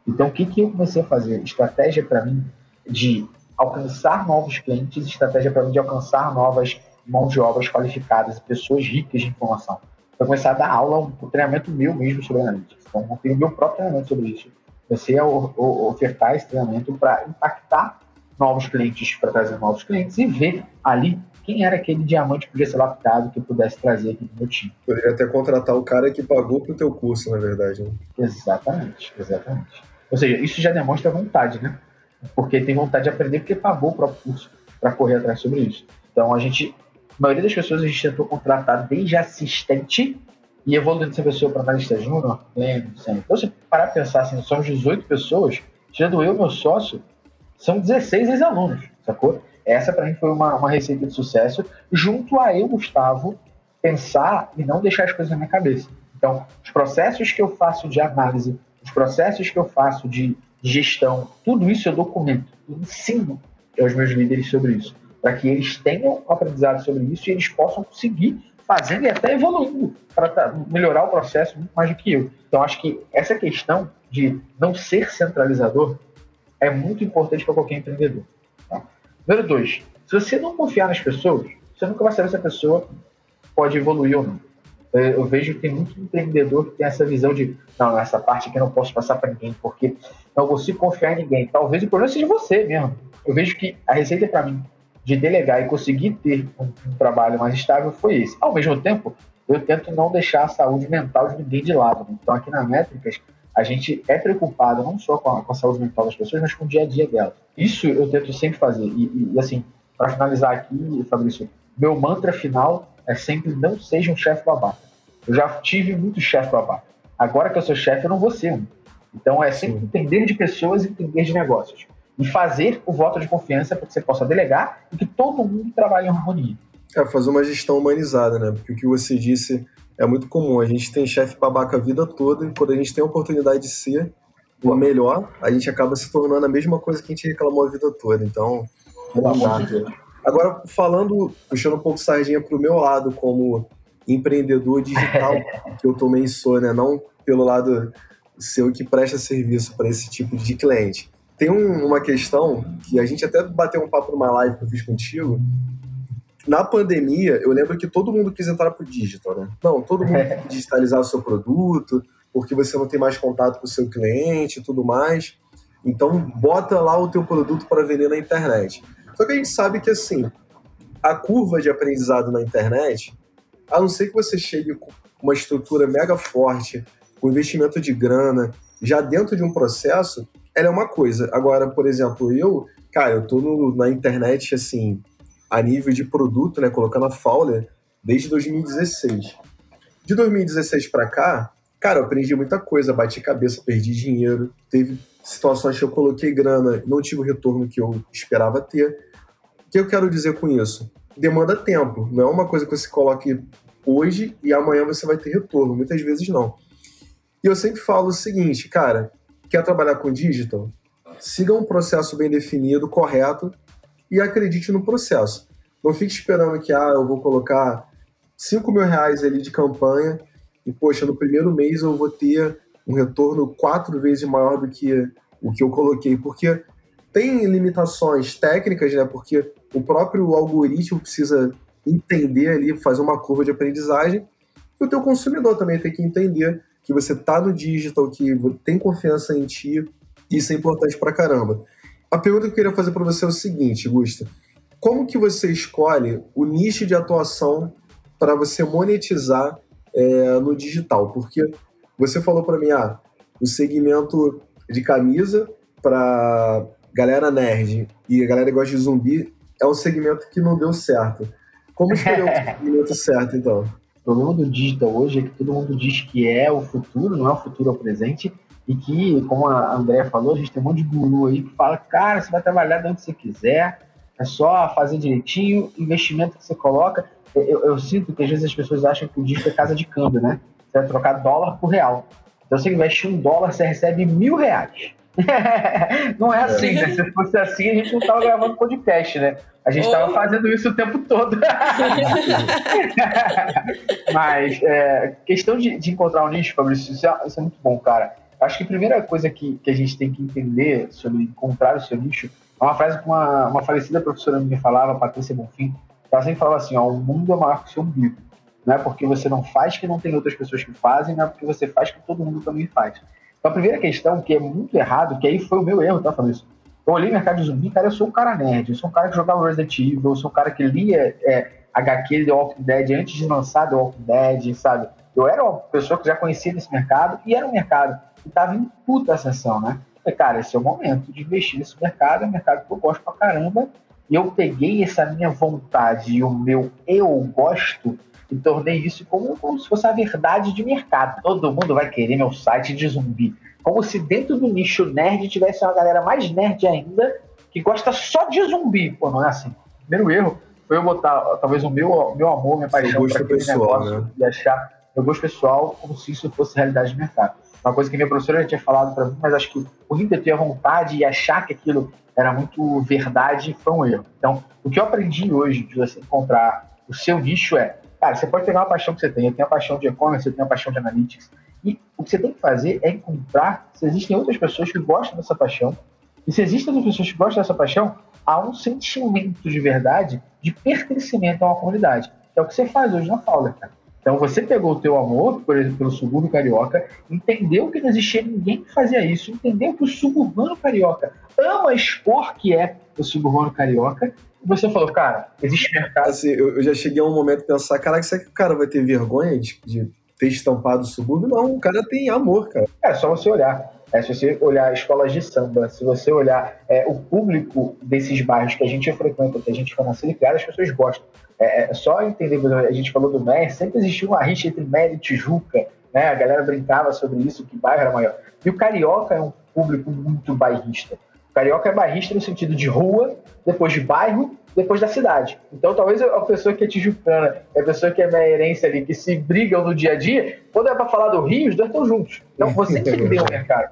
Então, o que, que eu comecei a fazer? Estratégia para mim de alcançar novos clientes, estratégia para mim de alcançar novas mãos de obras qualificadas pessoas ricas de informação. Para começar a dar aula, um treinamento meu mesmo sobre analytics. Então, eu tenho meu próprio treinamento sobre isso. A ofertar esse treinamento para impactar novos clientes, para trazer novos clientes e ver ali quem era aquele diamante que podia ser lapidado que eu pudesse trazer aqui para o meu time. Poderia até contratar o cara que pagou para o teu curso, na verdade. Né? Exatamente, exatamente. Ou seja, isso já demonstra vontade, né? Porque tem vontade de aprender, porque pagou o próprio curso para correr atrás sobre isso. Então a gente, a maioria das pessoas a gente tentou contratar desde assistente e evoluindo essa pessoa para analista júnior, pleno, sempre. Então, se parar para pensar assim, somos 18 pessoas, tirando eu e meu sócio, são 16 ex-alunos, sacou? Essa para mim foi uma, uma receita de sucesso, junto a eu, Gustavo, pensar e não deixar as coisas na minha cabeça. Então, os processos que eu faço de análise, os processos que eu faço de gestão, tudo isso eu documento, eu ensino aos meus líderes sobre isso, para que eles tenham aprendizado sobre isso e eles possam conseguir fazendo e até evoluindo para melhorar o processo muito mais do que eu. Então, acho que essa questão de não ser centralizador é muito importante para qualquer empreendedor. Tá? Número dois, se você não confiar nas pessoas, você nunca vai saber se a pessoa pode evoluir ou não. Eu vejo que tem muito empreendedor que tem essa visão de não, essa parte aqui eu não posso passar para ninguém, porque não consigo confiar em ninguém. Talvez o problema seja você mesmo. Eu vejo que a receita para mim de delegar e conseguir ter um, um, trabalho mais estável foi esse. Ao mesmo tempo, eu tento não deixar a saúde mental de ninguém de lado. Então, aqui na Métricas, a gente é preocupado não só com a, com a, saúde mental das pessoas, mas com o dia a dia delas. Isso eu tento sempre fazer. E, e assim, para finalizar aqui, Fabrício, meu mantra final é sempre não seja um chefe babaca. Eu já tive muito chefe babaca. Agora que eu sou chefe, eu não vou ser um. Então é sempre Sim. entender de pessoas e entender de negócios. E fazer o voto de confiança para que você possa delegar e que todo mundo trabalhe em harmonia. É, fazer uma gestão humanizada, né? Porque o que você disse é muito comum. A gente tem chefe babaca a vida toda e quando a gente tem a oportunidade de ser o melhor, a gente acaba se tornando a mesma coisa que a gente reclamou a vida toda. Então, não dá. Agora, falando, puxando um pouco sardinha para o meu lado como empreendedor digital, (laughs) que eu também sou, né? Não pelo lado seu que presta serviço para esse tipo de cliente. Tem um, uma questão que a gente até bateu um papo numa live que eu fiz contigo. Na pandemia, eu lembro que todo mundo quis entrar pro digital, né? Não, todo mundo quer (laughs) digitalizar o seu produto, porque você não tem mais contato com o seu cliente e tudo mais. Então, bota lá o teu produto para vender na internet. Só que a gente sabe que, assim, a curva de aprendizado na internet, a não ser que você chegue com uma estrutura mega forte, com investimento de grana, já dentro de um processo, ela é uma coisa. Agora, por exemplo, eu, cara, eu tô no, na internet, assim, a nível de produto, né, colocando a Fowler, desde 2016. De 2016 para cá, cara, eu aprendi muita coisa, bati cabeça, perdi dinheiro, teve situações que eu coloquei grana, não tive o retorno que eu esperava ter. O que eu quero dizer com isso? Demanda tempo, não é uma coisa que você coloque hoje e amanhã você vai ter retorno, muitas vezes não. E eu sempre falo o seguinte, cara, quer trabalhar com digital? Siga um processo bem definido, correto, e acredite no processo. Não fique esperando que, ah, eu vou colocar 5 mil reais ali de campanha e, poxa, no primeiro mês eu vou ter um retorno quatro vezes maior do que o que eu coloquei, porque tem limitações técnicas, né? Porque o próprio algoritmo precisa entender ali, fazer uma curva de aprendizagem, e o teu consumidor também tem que entender que você tá no digital, que tem confiança em ti, isso é importante pra caramba. A pergunta que eu queria fazer para você é o seguinte, Gusta. Como que você escolhe o nicho de atuação para você monetizar é, no digital? Porque você falou para mim, ah, o segmento de camisa para galera nerd e a galera que gosta de zumbi é um segmento que não deu certo. Como escolher (laughs) o segmento certo, então? O problema do digital hoje é que todo mundo diz que é o futuro, não é o futuro, é o presente, e que, como a Andrea falou, a gente tem um monte de guru aí que fala, cara, você vai trabalhar de onde você quiser, é só fazer direitinho, investimento que você coloca. Eu, eu, sinto que às vezes as pessoas acham que o digital é casa de câmbio, né? Você vai trocar dólar por real. Então você investe um dólar, você recebe mil reais. (laughs) não é assim, né? Se fosse assim, a gente não estava gravando podcast, né? A gente estava oh. fazendo isso o tempo todo. (laughs) Mas, é, questão de, de, encontrar um nicho, Fabrício, isso é, isso é, muito bom, cara. Acho que a primeira coisa que, que a gente tem que entender sobre encontrar o seu nicho é uma frase que uma, uma falecida professora minha falava, Patrícia Bonfim, ela sempre falava assim, ó, o mundo é maior que o seu umbigo. Não é porque você não faz que não tem outras pessoas que fazem, não é porque você faz que todo mundo também faz. Então, a primeira questão, que é muito errado, que aí foi o meu erro, tá, Fabrício? Eu olhei mercado de zumbi, cara, eu sou um cara nerd, eu sou um cara que jogava Resident Evil, eu sou um cara que lia é, HQ The Walking Dead antes de lançar The Walking Dead, sabe? Eu era uma pessoa que já conhecia desse mercado e era um mercado que estava em puta ascensão, né? Falei, cara, esse é o momento de investir nesse mercado, é um mercado que eu gosto pra caramba. E eu peguei essa minha vontade e o meu eu gosto e tornei isso como, como se fosse a verdade de mercado. Todo mundo vai querer meu site de zumbi. Como se dentro do nicho nerd tivesse uma galera mais nerd ainda que gosta só de zumbi. Pô, não é assim. Primeiro erro foi eu botar talvez o meu, meu amor, minha paixão para aquele pessoal, negócio né? e achar meu gosto pessoal como se isso fosse realidade de mercado. Uma coisa que minha professora já tinha falado para mim, mas acho que o de ter a vontade e achar que aquilo era muito verdade foi um erro. Então, o que eu aprendi hoje de você encontrar o seu nicho é Cara, você pode pegar uma paixão que você tem. Eu tenho a paixão de e-commerce, eu tenho a paixão de analytics. E o que você tem que fazer é encontrar se existem outras pessoas que gostam dessa paixão. E se existem outras pessoas que gostam dessa paixão, há um sentimento de verdade de pertencimento a uma comunidade. É o que você faz hoje na Fowler, cara. Então você pegou o teu amor, por exemplo, pelo subúrbio carioca, entendeu que não existia ninguém que fazia isso, entendeu que o suburbano carioca ama expor que é o suburbano carioca você falou, cara, existe mercado. Assim, eu, eu já cheguei a um momento de pensar, caraca, será que o cara vai ter vergonha de, de ter estampado o subúrbio. Não, o cara tem amor, cara. É só você olhar. É, se você olhar escolas de samba, se você olhar é, o público desses bairros que a gente frequenta, que a gente foi nascido e criado, as pessoas gostam. É, é só entender, a gente falou do MER, sempre existiu uma rixa entre MER e Tijuca, né? A galera brincava sobre isso, que bairro era maior. E o carioca é um público muito bairrista. O carioca é bairrista no sentido de rua, depois de bairro, depois da cidade. Então, talvez a pessoa que é tijucana, a pessoa que é meirense ali, que se brigam no dia a dia, quando é para falar do Rio, os dois estão juntos. Então, você entendeu o mercado.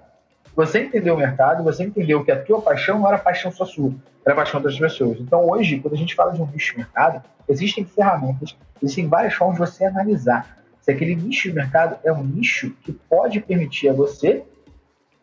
Você entendeu o mercado, você entendeu que a tua paixão não era paixão só sua, era paixão das pessoas. Então, hoje, quando a gente fala de um nicho de mercado, existem ferramentas, existem várias formas de você analisar se aquele nicho de mercado é um nicho que pode permitir a você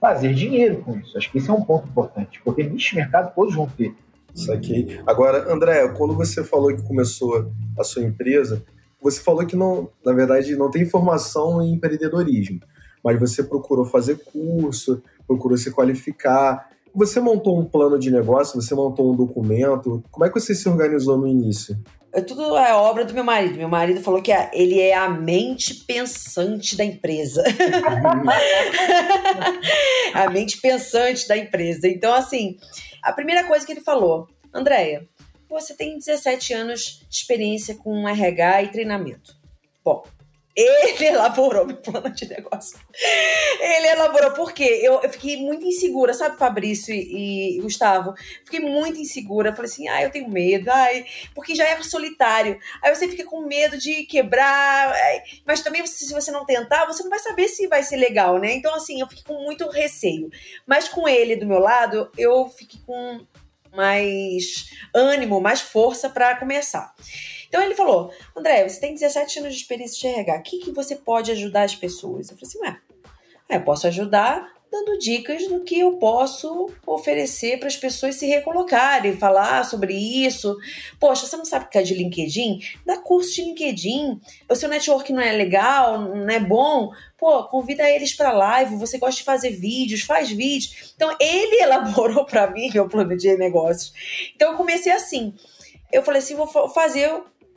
fazer dinheiro com isso. Acho que esse é um ponto importante, porque nicho de mercado todos vão ter. Isso aqui. Agora, André, quando você falou que começou a sua empresa, você falou que não, na verdade, não tem formação em empreendedorismo, mas você procurou fazer curso, procurou se qualificar. Você montou um plano de negócio, você montou um documento. Como é que você se organizou no início? É tudo é obra do meu marido. Meu marido falou que ele é a mente pensante da empresa. (laughs) a mente pensante da empresa. Então, assim, a primeira coisa que ele falou, Andréia, você tem 17 anos de experiência com RH e treinamento. Bom, ele (laughs) elaborou meu plano de negócio. Ele elaborou, porque eu, eu fiquei muito insegura, sabe, Fabrício e, e, Gustavo? Fiquei muito insegura. Falei assim, ah, eu tenho medo, ai, porque já é solitário. Aí você fica com medo de quebrar, mas também se você não tentar, você não vai saber se vai ser legal, né? Então, assim, eu fiquei com muito receio. Mas com ele do meu lado, eu fiquei com mais ânimo, mais força para começar. Então ele falou: André, você tem 17 anos de experiência de RH, o que, que você pode ajudar as pessoas? Eu falei assim: ué, eu posso ajudar dando dicas do que eu posso oferecer para as pessoas se recolocarem, falar sobre isso. Poxa, você não sabe o que é de LinkedIn? Dá curso de LinkedIn. O seu network não é legal, não é bom? Pô, convida eles para live. Você gosta de fazer vídeos, faz vídeos. Então ele (laughs) elaborou para mim meu plano de negócios. Então eu comecei assim. Eu falei assim, vou fazer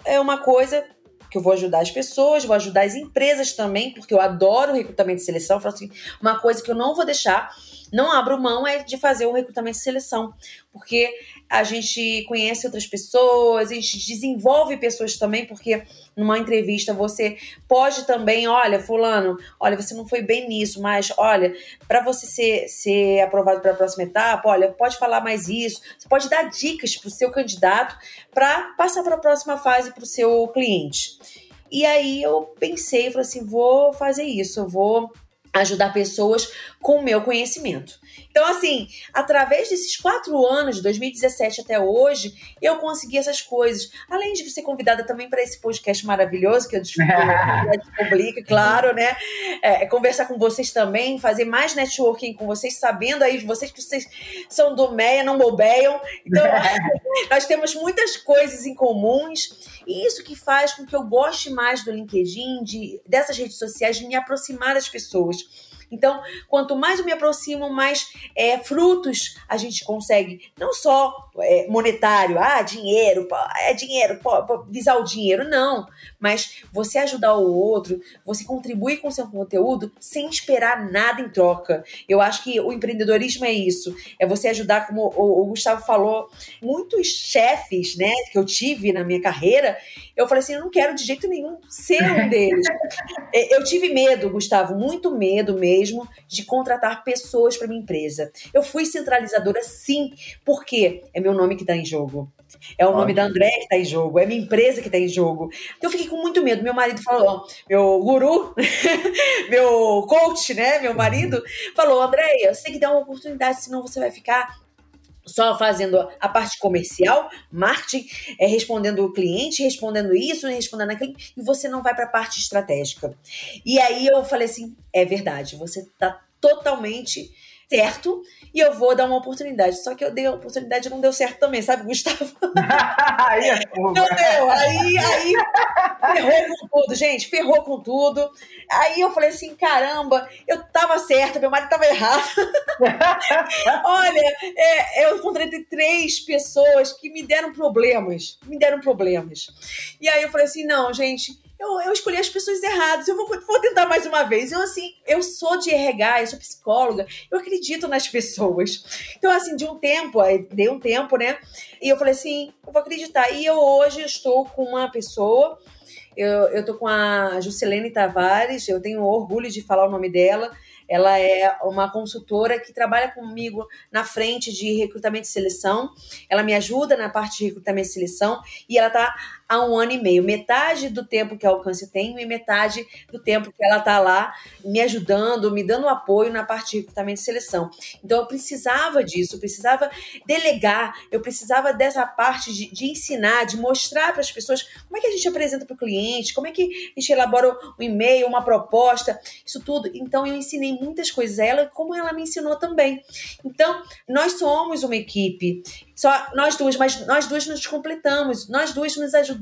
é uma coisa que eu vou ajudar as pessoas, vou ajudar as empresas também, porque eu adoro recrutamento e seleção. Falo assim, uma coisa que eu não vou deixar, não abro mão é de fazer o recrutamento e seleção, porque a gente conhece outras pessoas, a gente desenvolve pessoas também, porque numa entrevista você pode também, olha, fulano, olha, você não foi bem nisso, mas olha, para você ser, ser aprovado para a próxima etapa, olha, pode falar mais isso, você pode dar dicas para o seu candidato para passar para a próxima fase para o seu cliente. E aí eu pensei, falei assim, vou fazer isso, eu vou ajudar pessoas com o meu conhecimento. Então, assim, através desses quatro anos, de 2017 até hoje, eu consegui essas coisas. Além de ser convidada também para esse podcast maravilhoso, que eu publica, (laughs) claro, né? É, conversar com vocês também, fazer mais networking com vocês, sabendo aí de vocês que vocês são do MEIA, não bobeiam. Então, (laughs) nós temos muitas coisas em comuns. E isso que faz com que eu goste mais do LinkedIn, de, dessas redes sociais, de me aproximar das pessoas. Então, quanto mais eu me aproximo, mais é, frutos a gente consegue. Não só é, monetário, ah, dinheiro, é dinheiro, pô, pô, visar o dinheiro, não. Mas você ajudar o outro, você contribuir com o seu conteúdo sem esperar nada em troca. Eu acho que o empreendedorismo é isso. É você ajudar, como o, o Gustavo falou, muitos chefes, né, que eu tive na minha carreira, eu falei assim, eu não quero de jeito nenhum ser um deles. (laughs) É, eu tive medo, Gustavo, muito medo mesmo de contratar pessoas para minha empresa. Eu fui centralizadora, sim, porque é meu nome que está em jogo. É o nome da André que está em jogo, é minha empresa que está em jogo. Então eu fiquei com muito medo. Meu marido falou, meu guru, (laughs) meu coach, né, meu marido, falou: Andréia, você tem que dar uma oportunidade, senão você vai ficar só fazendo a parte comercial, marketing, é, respondendo o cliente, respondendo isso, respondendo aquilo, e você não vai para a parte estratégica. E aí eu falei assim: é verdade, você está totalmente certo e eu vou dar uma oportunidade. Só que eu dei a oportunidade e não deu certo também, sabe, Gustavo? (laughs) aí é não deu. Aí, aí ferrou com tudo, gente, ferrou com tudo. Aí eu falei assim: caramba, eu tava certa, meu marido tava errado. (laughs) Olha, é, eu encontrei três pessoas que me deram problemas. Me deram problemas. E aí eu falei assim: não, gente eu, eu escolhi as pessoas erradas, eu vou, vou tentar mais uma vez. Eu, assim, eu sou de RH, eu sou psicóloga, eu acredito nas pessoas. Então, assim, de um tempo, dei um tempo, né? E eu falei assim, eu vou acreditar. E eu hoje estou com uma pessoa, eu, eu tô com a Juscelene Tavares, eu tenho orgulho de falar o nome dela. Ela é uma consultora que trabalha comigo na frente de recrutamento e seleção. Ela me ajuda na parte de recrutamento e seleção e ela está há um ano e meio. Metade do tempo que a Alcance tem e metade do tempo que ela está lá me ajudando, me dando apoio na parte de recrutamento e seleção. Então eu precisava disso, eu precisava delegar, eu precisava dessa parte de, de ensinar, de mostrar para as pessoas como é que a gente apresenta para o cliente, como é que a gente elabora um e-mail, uma proposta, isso tudo. Então eu ensinei muitas coisas a ela, como ela me ensinou também. Então, nós somos uma equipe só nós duas, mas nós duas nos completamos, nós duas nos ajudamos.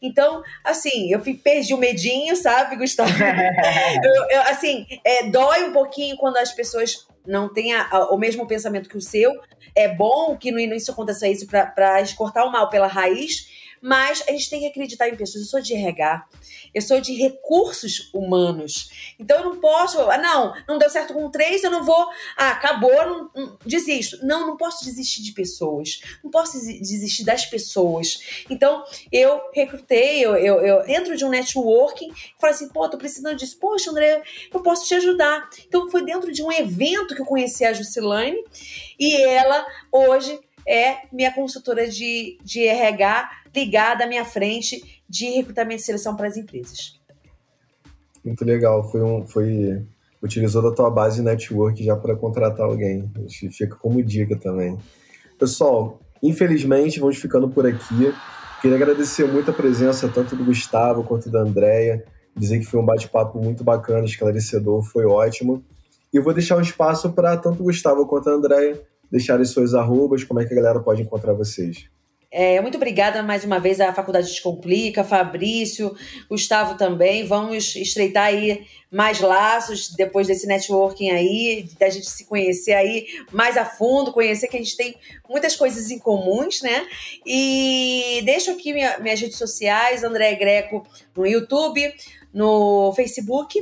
Então, assim, eu perdi o medinho, sabe, Gustavo? (laughs) eu, eu, assim, é, dói um pouquinho quando as pessoas não têm a, a, o mesmo pensamento que o seu. É bom que no início aconteça isso para cortar o mal pela raiz, mas a gente tem que acreditar em pessoas. Eu sou de RH, eu sou de recursos humanos. Então eu não posso, ah, não, não deu certo com três, eu não vou, ah, acabou, não, não, desisto. Não, não posso desistir de pessoas, não posso desistir das pessoas. Então eu recrutei, eu, eu, eu dentro de um networking, falei assim, pô, tô precisando disso. Poxa, André, eu posso te ajudar. Então foi dentro de um evento que eu conheci a Jusilane e ela hoje é minha consultora de, de RH ligada à minha frente de recrutamento e seleção para as empresas. Muito legal. Foi um, foi utilizou da tua base network já para contratar alguém. A gente fica como dica também. Pessoal, infelizmente vamos ficando por aqui. Queria agradecer muito a presença tanto do Gustavo quanto da Andrea. Dizer que foi um bate-papo muito bacana, esclarecedor, foi ótimo. E eu vou deixar um espaço para tanto o Gustavo quanto a Andrea deixarem suas arrobas, como é que a galera pode encontrar vocês. É, muito obrigada mais uma vez à Faculdade Descomplica, Fabrício, Gustavo também. Vamos estreitar aí mais laços depois desse networking aí, da gente se conhecer aí mais a fundo, conhecer que a gente tem muitas coisas em comuns, né? E deixo aqui minha, minhas redes sociais, André Greco no YouTube, no Facebook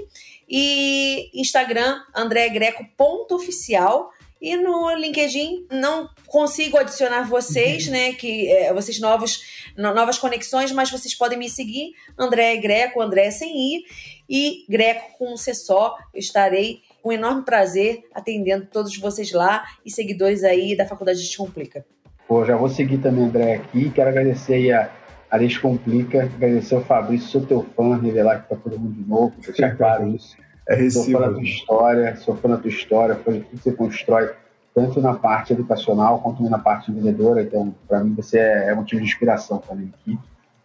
e Instagram, André Greco ponto oficial. E no LinkedIn não consigo adicionar vocês, uhum. né? Que é, vocês novos, novas conexões, mas vocês podem me seguir, André Greco, André sem I, e Greco com um C só. Eu estarei com enorme prazer atendendo todos vocês lá e seguidores aí da Faculdade Descomplica. Pô, já vou seguir também, André, aqui. Quero agradecer a, a Descomplica, agradecer ao Fabrício, sou teu fã, revelar que tá todo mundo de novo, deixar claro isso. É recíproco. Sou fã da tua história, sou fã da tua história, fã de tudo que você constrói, tanto na parte educacional quanto na parte vendedora. Então, para mim, você é, é motivo de inspiração também aqui.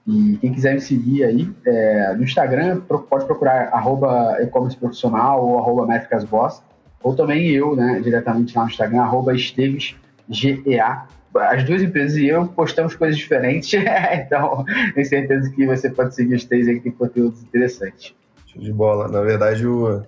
E quem quiser me seguir aí é, no Instagram, pode procurar arroba e-commerce profissional ou arroba métricasboss, ou também eu, né, diretamente lá no Instagram, arroba estevesgea. As duas empresas e eu postamos coisas diferentes, (laughs) então tenho certeza que você pode seguir os três aí que tem conteúdos interessantes. Show de bola. Na verdade, o,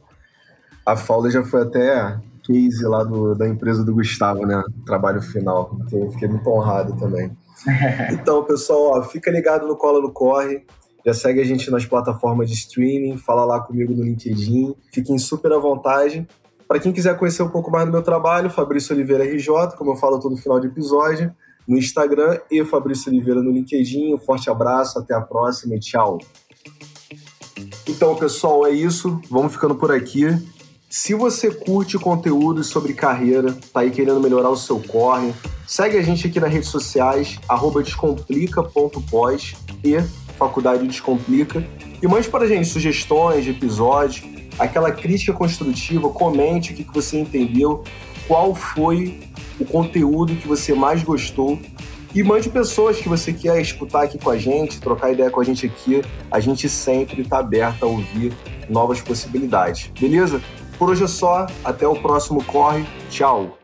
a Fowler já foi até case lá do, da empresa do Gustavo, né? Trabalho final. Então, eu fiquei muito honrado também. (laughs) Então, pessoal, ó, fica ligado no Cola no Corre. Já segue a gente nas plataformas de streaming, fala lá comigo no LinkedIn. Fiquem super à vontade. Para quem quiser conhecer um pouco mais do meu trabalho, Fabrício Oliveira RJ, como eu falo todo final de episódio, no Instagram e Fabrício Oliveira no LinkedIn. Um forte abraço, até a próxima e tchau. Então, pessoal, é isso. Vamos ficando por aqui. Se você curte conteúdos sobre carreira, tá aí querendo melhorar o seu corre, segue a gente aqui nas redes sociais, descomplica.pós e Faculdade Descomplica. E mande para a gente sugestões de episódios, aquela crítica construtiva, comente o que você entendeu, qual foi o conteúdo que você mais gostou e mande pessoas que você quer escutar aqui com a gente, trocar ideia com a gente aqui. A gente sempre está aberto a ouvir novas possibilidades. Beleza? Por hoje é só. Até o próximo Corre. Tchau.